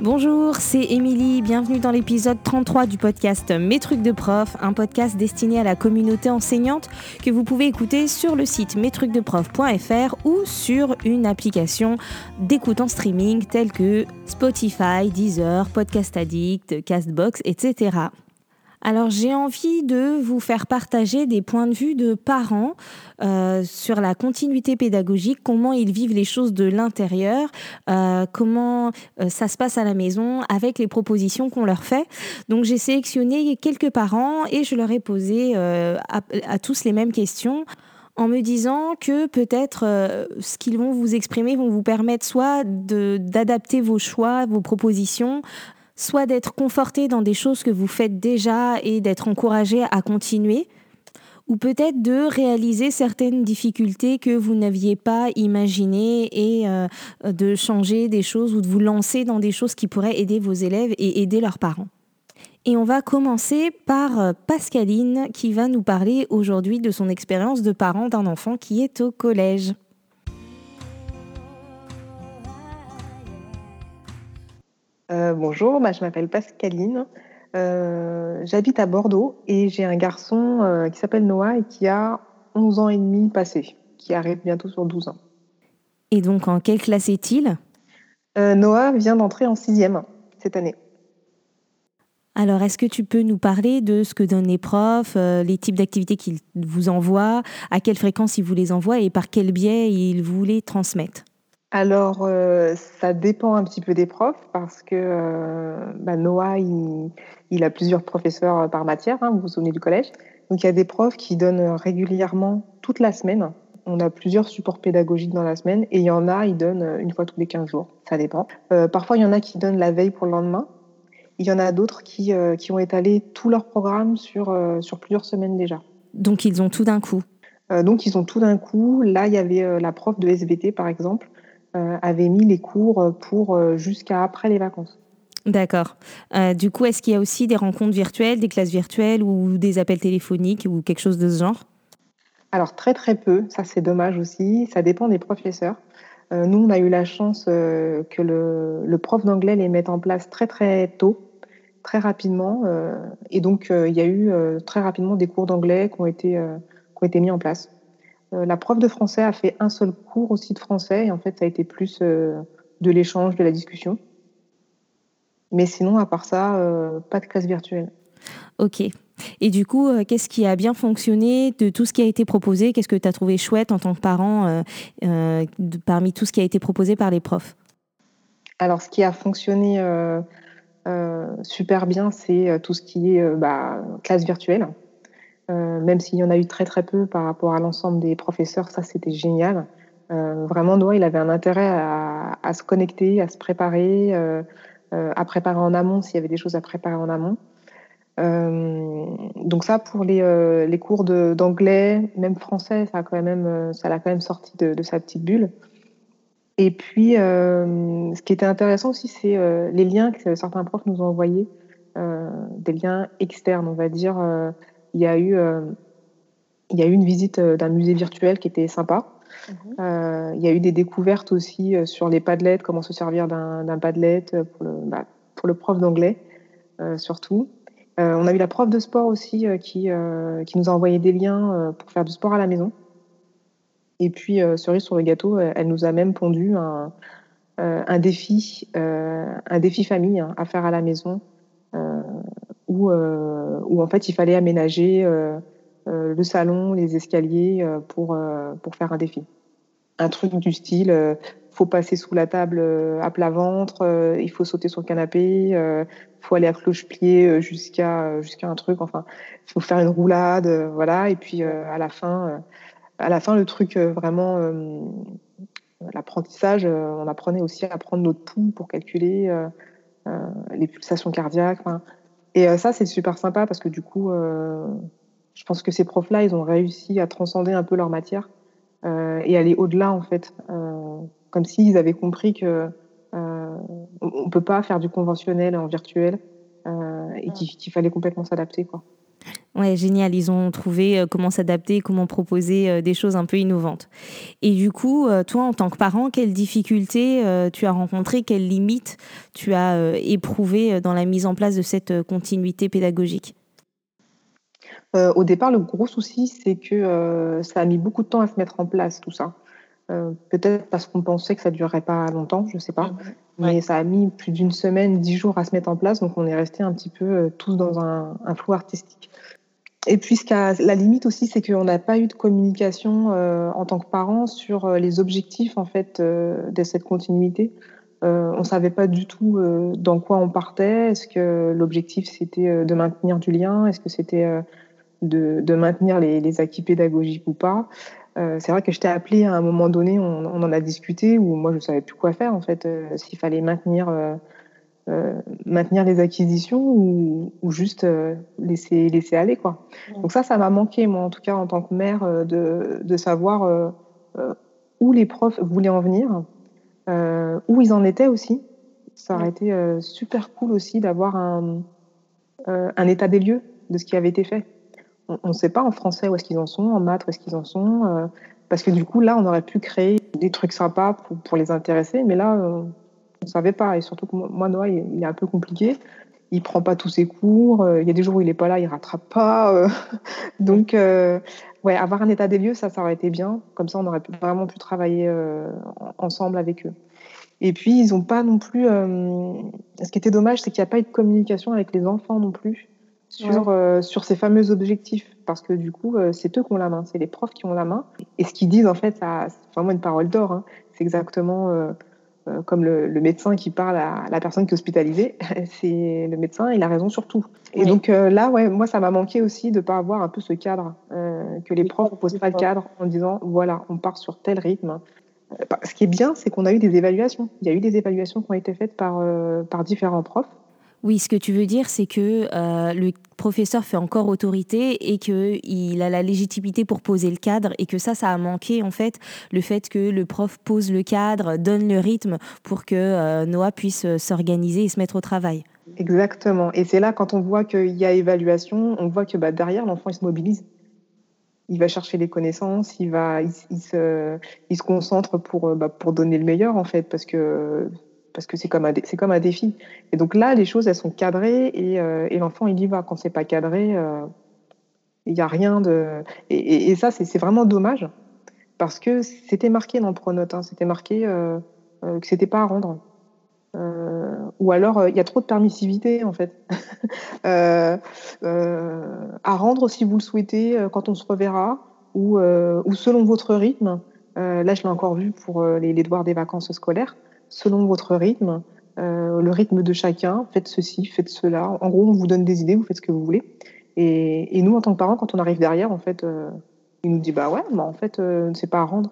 Bonjour, c'est Émilie, bienvenue dans l'épisode 33 du podcast Mes trucs de prof, un podcast destiné à la communauté enseignante que vous pouvez écouter sur le site mestrucsdeprof.fr ou sur une application d'écoute en streaming telle que Spotify, Deezer, Podcast Addict, Castbox, etc. Alors j'ai envie de vous faire partager des points de vue de parents euh, sur la continuité pédagogique, comment ils vivent les choses de l'intérieur, euh, comment euh, ça se passe à la maison avec les propositions qu'on leur fait. Donc j'ai sélectionné quelques parents et je leur ai posé à, tous les mêmes questions en me disant que peut-être ce qu'ils vont vous exprimer vont vous permettre soit d'adapter vos choix, vos propositions, soit d'être conforté dans des choses que vous faites déjà et d'être encouragé à continuer, ou peut-être de réaliser certaines difficultés que vous n'aviez pas imaginées et euh, de changer des choses ou de vous lancer dans des choses qui pourraient aider vos élèves et aider leurs parents. Et on va commencer par euh, Pascaline qui va nous parler aujourd'hui de son expérience de parent d'un enfant qui est au collège. Euh, bonjour, bah, je m'appelle Pascaline. Euh, j'habite à Bordeaux et j'ai un garçon euh, qui s'appelle Noah et qui a 11 ans et demi passé, qui arrive bientôt sur 12 ans. Et donc, en quelle classe est-il? Noah vient d'entrer en sixième cette année. Alors, est-ce que tu peux nous parler de ce que donnent les profs, les types d'activités qu'ils vous envoient, à quelle fréquence ils vous les envoient et par quel biais ils vous les transmettent alors, euh, ça dépend un petit peu des profs parce que euh, bah, Noah, il, a plusieurs professeurs euh, par matière, hein, vous vous souvenez du collège. Donc, il y a des profs qui donnent régulièrement toute la semaine. On a plusieurs supports pédagogiques dans la semaine et il y en a, ils donnent une fois tous les 15 jours. Ça dépend. parfois, il y en a qui donnent la veille pour le lendemain. Il y en a d'autres qui, qui ont étalé tout leur programme sur, sur plusieurs semaines déjà. Donc, ils ont tout d'un coup Donc, ils ont tout d'un coup. Là, il y avait la prof de SVT, par exemple, avait mis les cours pour euh, jusqu'à après les vacances. D'accord. Euh, du coup, est-ce qu'il y a aussi des rencontres virtuelles, des classes virtuelles ou des appels téléphoniques ou quelque chose de ce genre? Alors très très peu, ça c'est dommage aussi, ça dépend des professeurs. nous, on a eu la chance que le, le prof d'anglais les mette en place très très tôt, très rapidement, et donc il y a eu très rapidement des cours d'anglais qui, ont été, qui ont été mis en place. Euh, la prof de français a fait un seul cours aussi de français et en fait ça a été plus euh, de l'échange, de la discussion. Mais sinon, à part ça, euh, pas de classe virtuelle. Ok. Et du coup, qu'est-ce qui a bien fonctionné de tout ce qui a été proposé? Qu'est-ce que tu as trouvé chouette en tant que parent parmi tout ce qui a été proposé par les profs? Alors, ce qui a fonctionné super bien, c'est tout ce qui est bah, classe virtuelle. Euh, même s'il y en a eu très très peu par rapport à l'ensemble des professeurs, ça c'était génial. Euh, vraiment, Noah, il avait un intérêt à, se connecter, à se préparer, euh, à préparer en amont s'il y avait des choses à préparer en amont. Donc ça, pour les, les cours d'anglais, même français, ça a quand l'a quand même sorti de, sa petite bulle. Et puis, ce qui était intéressant aussi, c'est les liens que certains profs nous ont envoyés, des liens externes, on va dire il y a eu, euh, il y a eu une visite euh, d'un musée virtuel qui était sympa. Mhm. Euh, il y a eu des découvertes aussi sur les padlets, comment se servir d'un padlet pour le, bah, pour le prof d'anglais, surtout. on a eu la prof de sport aussi qui, qui nous a envoyé des liens pour faire du sport à la maison. Et puis, cerise sur le gâteau, elle nous a même pondu un, un défi, un défi famille hein, à faire à la maison où, euh, où en fait il fallait aménager euh, euh, le salon, les escaliers pour, pour faire un défi. Un truc du style faut passer sous la table à plat ventre, il faut sauter sur le canapé, il faut aller à cloche-pied jusqu'à jusqu'à un truc. Enfin, il faut faire une roulade, voilà. Et puis à la fin, à la fin, le truc vraiment l'apprentissage, on apprenait aussi à prendre notre pouls pour calculer les pulsations cardiaques. Enfin, et euh, ça, c'est super sympa parce que du coup, euh, je pense que ces profs-là, ils ont réussi à transcender un peu leur matière euh, et aller au-delà, en fait. comme s'ils avaient compris que on ne peut pas faire du conventionnel en virtuel et qu'il fallait complètement s'adapter, quoi. Ouais, génial. Ils ont trouvé comment s'adapter, comment proposer des choses un peu innovantes. Et du coup, toi, en tant que parent, quelles difficultés tu as rencontrées, quelles limites tu as éprouvées dans la mise en place de cette continuité pédagogique? Au départ, le gros souci, c'est que ça a mis beaucoup de temps à se mettre en place, tout ça. Peut-être parce qu'on pensait que ça ne durerait pas longtemps, je ne sais pas. Mmh mais ça a mis plus d'une semaine, dix jours à se mettre en place, donc on est resté un petit peu tous dans un, un flou artistique. Et puis, ce la limite aussi, c'est qu'on n'a pas eu de communication euh, en tant que parents sur euh, les objectifs en fait euh, de cette continuité. on ne savait pas du tout dans quoi on partait. Est-ce que l'objectif c'était de maintenir du lien? Est-ce que c'était de, de, maintenir les, les, acquis pédagogiques ou pas? C'est vrai que je t'ai appelé à un moment donné, on, on, en a discuté, où moi je ne savais plus quoi faire en fait, s'il fallait maintenir euh, maintenir les acquisitions ou, juste euh, laisser, laisser aller. Quoi. Donc ça, ça m'a manqué, moi, en tout cas, en tant que mère, euh, de, de savoir où les profs voulaient en venir, où ils en étaient aussi. Ça aurait été super cool aussi d'avoir un, un état des lieux de ce qui avait été fait. On ne sait pas en français où est-ce qu'ils en sont, en maths où est-ce qu'ils en sont, parce que du coup, là, on aurait pu créer des trucs sympas pour, pour les intéresser, mais là, on ne savait pas. Et surtout que moi, Noah, il, est un peu compliqué. Il prend pas tous ses cours. Euh, il y a des jours où il est pas là, il rattrape pas. Euh. Donc, euh, ouais, avoir un état des lieux, ça, ça aurait été bien. Comme ça, on aurait vraiment pu travailler ensemble avec eux. Et puis, ils n'ont pas non plus. ce qui était dommage, c'est qu'il n'y a pas eu de communication avec les enfants non plus sur, sur ces fameux objectifs. Parce que du coup, c'est eux qui ont la main, c'est les profs qui ont la main. Et ce qu'ils disent, en fait, c'est vraiment une parole d'or. Hein. C'est exactement euh, comme le, médecin qui parle à la personne qui est hospitalisée, c'est le médecin, il a raison sur tout. Et donc euh, là, ouais, moi, ça m'a manqué aussi de ne pas avoir un peu ce cadre, euh, que les profs ne posent pas le cadre en disant, voilà, on part sur tel rythme. Bah, ce qui est bien, c'est qu'on a eu des évaluations. Il y a eu des évaluations qui ont été faites par, par différents profs. Oui, ce que tu veux dire, c'est que euh, le professeur fait encore autorité et qu'il a la légitimité pour poser le cadre et que ça, ça a manqué en fait, le fait que le prof pose le cadre, donne le rythme pour que euh, Noah puisse euh, s'organiser et se mettre au travail. Exactement. Et c'est là, quand on voit qu'il y a évaluation, on voit que bah, derrière, l'enfant, il se mobilise. Il va chercher les connaissances, il, va, il, se, concentre pour, bah, pour donner le meilleur, en fait, parce que parce que c'est comme un c'est comme un défi. Et donc là, les choses elles sont cadrées et, euh, et l'enfant il y va. Quand c'est pas cadré, euh, il n'y a rien de. Et, et, ça c'est vraiment dommage parce que c'était marqué dans le pronote, hein, c'était marqué euh, euh, que c'était pas à rendre. ou alors il y a trop de permissivité en fait. à rendre si vous le souhaitez quand on se reverra ou, ou selon votre rythme. là, je l'ai encore vu pour les, les devoirs des vacances scolaires selon votre rythme, euh, le rythme de chacun, faites ceci, faites cela. En gros, on vous donne des idées, vous faites ce que vous voulez. Et, nous, en tant que parents, quand on arrive derrière, en fait, euh, il nous dit bah ouais, bah en fait, euh, c'est pas à rendre.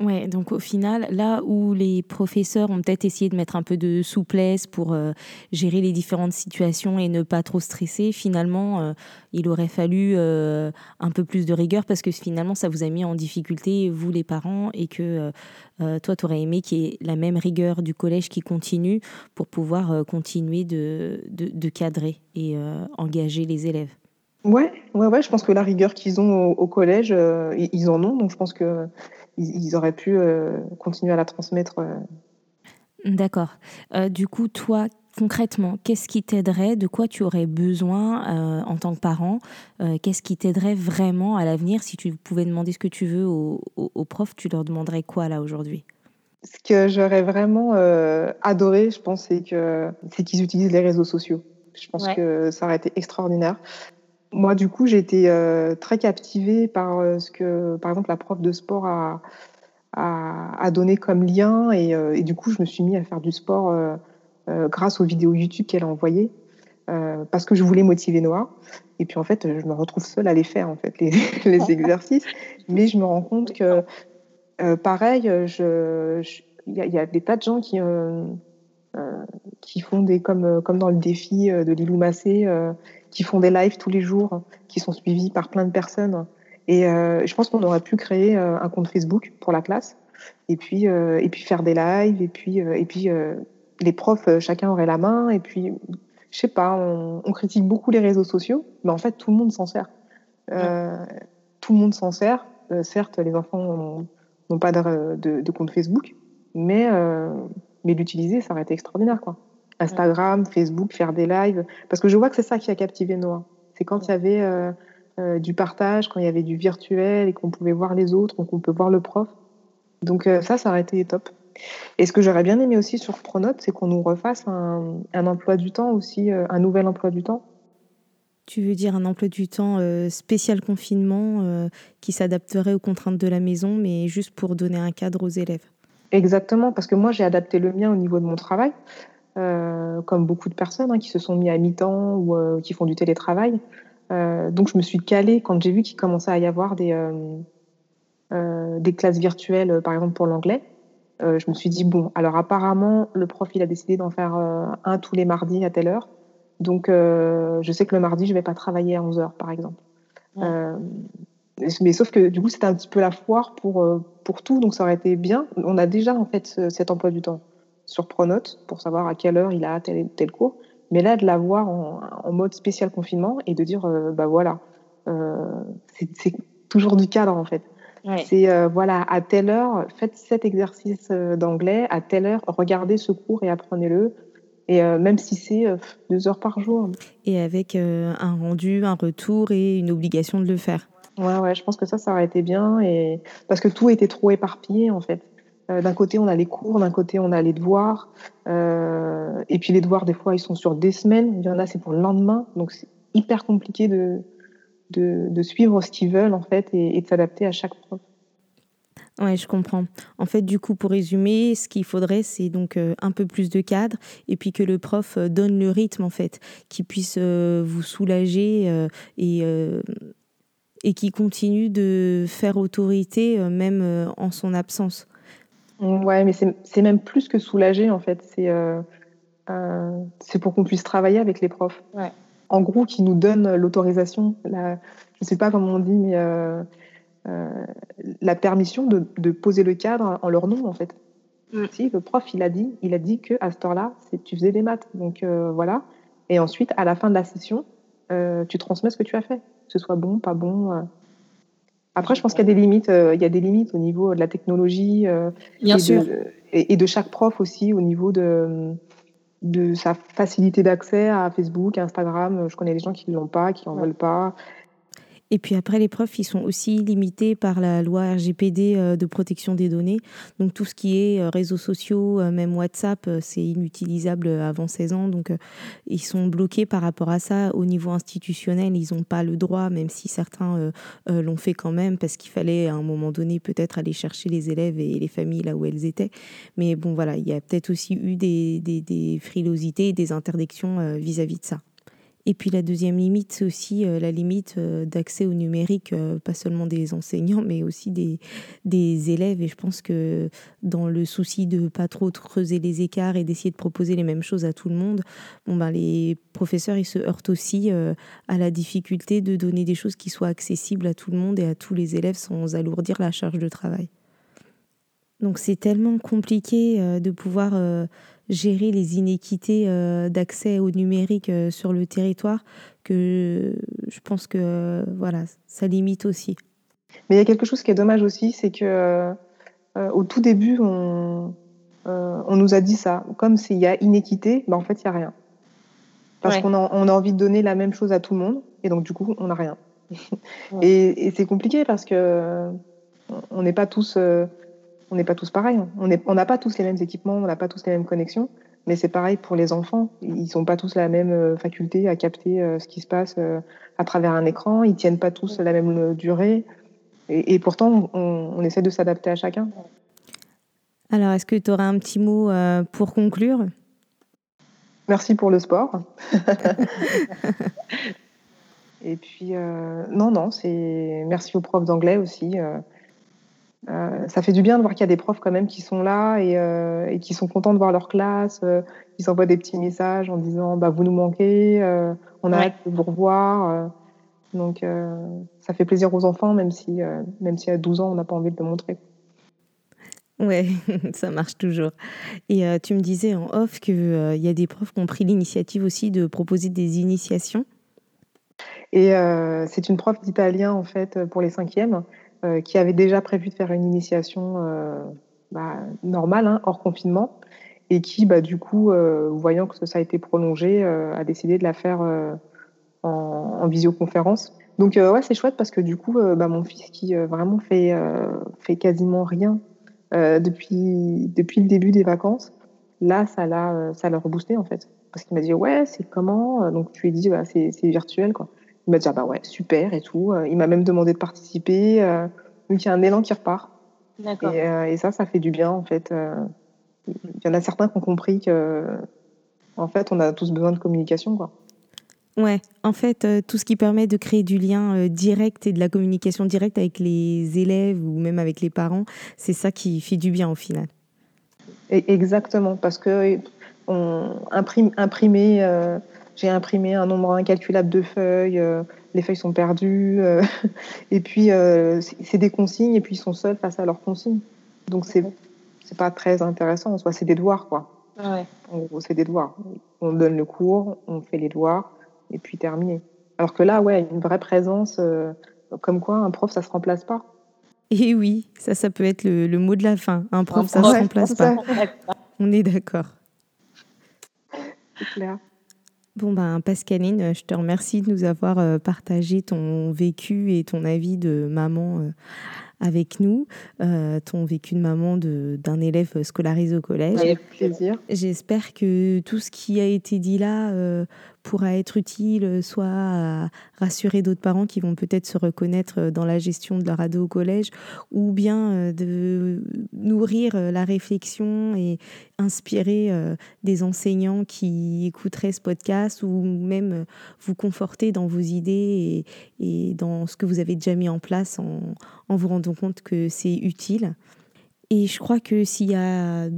Ouais, donc au final, là où les professeurs ont peut-être essayé de mettre un peu de souplesse pour euh, gérer les différentes situations et ne pas trop stresser, finalement, euh, il aurait fallu euh, un peu plus de rigueur parce que finalement, ça vous a mis en difficulté, vous les parents, et que toi, tu aurais aimé qu'il y ait la même rigueur du collège qui continue pour pouvoir continuer de, cadrer et engager les élèves. Ouais, ouais, ouais, je pense que la rigueur qu'ils ont au, collège, ils en ont, donc je pense que ils, auraient pu euh, continuer à la transmettre. Euh. D'accord. Euh, du coup, toi, concrètement, qu'est-ce qui t'aiderait De quoi tu aurais besoin en tant que parent Qu'est-ce qui t'aiderait vraiment à l'avenir? Si tu pouvais demander ce que tu veux aux, profs, tu leur demanderais quoi là aujourd'hui? Ce que j'aurais vraiment adoré, je pense, c'est qu'ils utilisent les réseaux sociaux. Je pense que ça aurait été extraordinaire. Moi, du coup, j'ai été euh, très captivée par euh, ce que, par exemple, la prof de sport a, a, donné comme lien. Euh, et, du coup, je me suis mis à faire du sport grâce aux vidéos YouTube qu'elle a envoyées. parce que je voulais motiver Noah. Et puis, en fait, je me retrouve seule à les faire, en fait, les, les exercices. Mais je me rends compte que, pareil, il y, a des tas de gens qui qui font des comme comme dans le défi de Lilou Massé qui font des lives tous les jours, qui sont suivis par plein de personnes. Et euh, je pense qu'on aurait pu créer euh, un compte Facebook pour la classe, et puis euh, et puis faire des lives, et puis et puis les profs, chacun aurait la main, et puis je sais pas, on, critique beaucoup les réseaux sociaux, mais en fait, tout le monde s'en sert. Tout le monde s'en sert. certes, les enfants n'ont pas de, de, compte Facebook, mais, mais l'utiliser, ça aurait été extraordinaire, quoi. Instagram, Facebook, faire des lives. Parce que je vois que c'est ça qui a captivé Noah. C'est quand il y avait euh, euh, du partage, quand il y avait du virtuel et qu'on pouvait voir les autres, qu'on peut voir le prof. Donc euh, ça, ça aurait été top. Et ce que j'aurais bien aimé aussi sur Pronote, c'est qu'on nous refasse un, emploi du temps aussi, un nouvel emploi du temps. Tu veux dire un emploi du temps spécial confinement qui s'adapterait aux contraintes de la maison, mais juste pour donner un cadre aux élèves? Exactement, parce que moi j'ai adapté le mien au niveau de mon travail. Euh, comme beaucoup de personnes hein, qui se sont mis à mi-temps ou euh, qui font du télétravail. Euh, donc je me suis calée quand j'ai vu qu'il commençait à y avoir des, des classes virtuelles, par exemple pour l'anglais. je me suis dit, bon, alors apparemment, le prof, il a décidé d'en faire un tous les mardis à telle heure. Donc, je sais que le mardi, je ne vais pas travailler à 11 heures, par exemple. Mais sauf que du coup, c'était un petit peu la foire pour, pour tout, donc ça aurait été bien. On a déjà, en fait, cet emploi du temps sur Pronote pour savoir à quelle heure il a tel, tel cours. Mais là, de l'avoir en, en mode spécial confinement et de dire, euh, bah voilà, euh, c'est toujours du cadre en fait. C'est euh, voilà, à telle heure, faites cet exercice d'anglais, à telle heure, regardez ce cours et apprenez-le. Et même si c'est deux heures par jour. Et avec un rendu, un retour et une obligation de le faire. Ouais, ouais, je pense que ça, ça aurait été bien. Et... Parce que tout était trop éparpillé, en fait. Euh, d'un côté, on a les cours, d'un côté, on a les devoirs. Euh, et puis les devoirs, des fois, ils sont sur des semaines. Il y en a, c'est pour le lendemain. Donc, c'est hyper compliqué de, de, suivre ce qu'ils veulent, en fait, et, de s'adapter à chaque prof. Ouais, je comprends. En fait, du coup, pour résumer, ce qu'il faudrait, c'est donc euh, un peu plus de cadre et puis que le prof donne le rythme, en fait, qui puisse vous soulager et, et qui continue de faire autorité, même en son absence. Ouais, mais c'est même plus que soulager, en fait. C'est euh, euh, pour qu'on puisse travailler avec les profs. Ouais. En gros, qui nous donnent l'autorisation, je ne sais pas comment on dit, mais euh, euh, la permission de, de, poser le cadre en leur nom, en fait. Mm. Si, le prof, il a dit, il a dit que à ce heure-là, tu faisais des maths. Donc euh, voilà. Et ensuite, à la fin de la session, euh, tu transmets ce que tu as fait, que ce soit bon, pas bon. Après, je pense qu'il y a des limites. Euh, il y a des limites au niveau de la technologie. Euh, Bien et sûr. De, et, de chaque prof aussi au niveau de, de sa facilité d'accès à Facebook, Instagram. Je connais des gens qui ne l'ont pas, qui n'en veulent pas. Et puis après, les profs, ils sont aussi limités par la loi RGPD euh, de protection des données. Donc tout ce qui est euh, réseaux sociaux, euh, même WhatsApp, c'est inutilisable avant 16 ans. Donc ils sont bloqués par rapport à ça. Au niveau institutionnel, ils n'ont pas le droit, même si certains l'ont fait quand même, parce qu'il fallait à un moment donné peut-être aller chercher les élèves et les familles là où elles étaient. Mais bon, voilà, il y a peut-être aussi eu des, frilosités, des interdictions vis-à-vis -vis de ça. Et puis la deuxième limite, c'est aussi euh, la limite euh, d'accès au numérique, euh, pas seulement des enseignants, mais aussi des, élèves. Et je pense que dans le souci de pas trop creuser les écarts et d'essayer de proposer les mêmes choses à tout le monde, bon ben les professeurs ils se heurtent aussi à la difficulté de donner des choses qui soient accessibles à tout le monde et à tous les élèves sans alourdir la charge de travail. Donc c'est tellement compliqué de pouvoir gérer les inéquités euh, d'accès au numérique euh, sur le territoire que je pense que euh, voilà, ça limite aussi. Mais il y a quelque chose qui est dommage aussi, c'est que au tout début, on, on nous a dit ça. Comme s'il y a inéquité, ben en fait, il n'y a rien. Parce qu'on a, on a envie de donner la même chose à tout le monde, et donc du coup, on n'a rien. Et, et c'est compliqué parce que on n'est pas tous on n'est pas tous pareils. On n'a pas tous les mêmes équipements, on n'a pas tous les mêmes connexions. Mais c'est pareil pour les enfants. Ils n'ont pas tous la même euh, faculté à capter euh, ce qui se passe euh, à travers un écran. Ils tiennent pas tous la même durée. Et, pourtant, on, essaie de s'adapter à chacun. Alors, est-ce que tu auras un petit mot pour conclure? Merci pour le sport. et puis, non, non, c'est merci aux profs d'anglais aussi. Euh, ça fait du bien de voir qu'il y a des profs quand même qui sont là et, euh, qui sont contents de voir leur classe. Euh, ils s'envoient des petits messages en disant bah, Vous nous manquez, on a hâte de vous revoir. donc ça fait plaisir aux enfants, même si, même si à 12 ans, on n'a pas envie de le montrer. Ouais, ça marche toujours. Et tu me disais en off qu'il il y a des profs qui ont pris l'initiative aussi de proposer des initiations? Et c'est une prof d'italien, en fait, pour les cinquièmes, qui avait déjà prévu de faire une initiation bah, normale, hein, hors confinement, et qui, bah, du coup, voyant que ça a été prolongé, a décidé de la faire en, en visioconférence. Donc ouais, c'est chouette parce que du coup, bah, mon fils qui vraiment fait, fait quasiment rien euh, depuis, depuis le début des vacances, là, ça l'a, euh, ça l'a reboosté en fait. Parce qu'il m'a dit ouais, c'est comment? Euh, Donc je lui dit bah, c'est virtuel quoi. Il m'a dit ah, bah ouais, super et tout. Il m'a même demandé de participer. donc il y a un élan qui repart. D'accord. Et, et, ça, ça fait du bien en fait. Il y en a certains qui ont compris que en fait, on a tous besoin de communication quoi. Ouais, en fait, euh, tout ce qui permet de créer du lien euh, direct et de la communication directe avec les élèves ou même avec les parents, c'est ça qui fait du bien au final. Exactement, parce que on imprime, imprimer, euh, j'ai imprimé un nombre incalculable de feuilles, les feuilles sont perdues, et puis c'est des consignes, et puis ils sont seuls face à leurs consignes. Donc c'est c'est pas très intéressant, en soi, c'est des devoirs, quoi. Ouais. c'est des devoirs. On donne le cours, on fait les devoirs, et puis terminé. Alors que là, ouais, une vraie présence, euh, comme quoi un prof, ça se remplace pas. Et oui, ça, ça peut être le, mot de la fin. Un prof, ça ne se remplace pas. On est d'accord. C'est clair. Bon, ben, Pascaline, je te remercie de nous avoir euh, partagé ton vécu et ton avis de maman euh, avec nous, ton vécu de maman d'un élève scolarisé au collège. Avec plaisir. J'espère que tout ce qui a été dit là pourra être utile, euh, soit à rassurer d'autres parents qui vont peut-être se reconnaître euh, dans la gestion de leur ado au collège, ou bien euh, de nourrir la réflexion et inspirer des enseignants qui écouteraient ce podcast, ou même vous conforter dans vos idées et, dans ce que vous avez déjà mis en place en, en vous rendant compte que c'est utile. Et je crois que s'il y a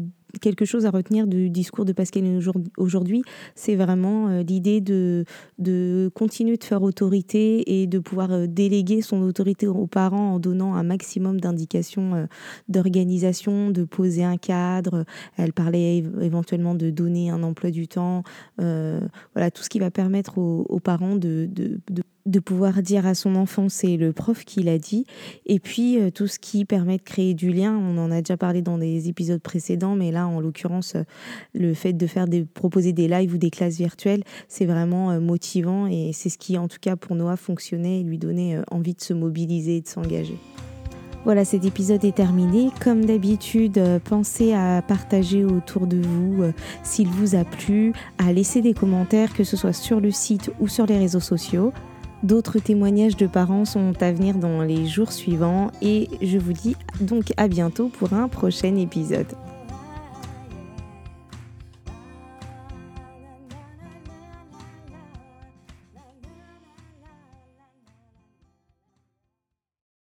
quelque chose à retenir du discours de Pascaline aujourd'hui, c'est vraiment euh, l'idée de, de continuer de faire autorité et de pouvoir euh, déléguer son autorité aux parents en donnant un maximum d'indications euh, d'organisation, de poser un cadre. Elle parlait éventuellement de donner un emploi du temps. voilà, tout ce qui va permettre aux, parents de, de de pouvoir dire à son enfant, c'est le prof qui l'a dit. Et puis, euh, tout ce qui permet de créer du lien, on en a déjà parlé dans des épisodes précédents, mais là, en l'occurrence, euh, le fait de faire des, proposer des lives ou des classes virtuelles, c'est vraiment euh, motivant et c'est ce qui, en tout cas, pour Noah, fonctionnait et lui donnait envie de se mobiliser et de s'engager. Voilà, cet épisode est terminé. Comme d'habitude, pensez à partager autour de vous s'il vous a plu, à laisser des commentaires, que ce soit sur le site ou sur les réseaux sociaux. D'autres témoignages de parents sont à venir dans les jours suivants et je vous dis donc à bientôt pour un prochain épisode.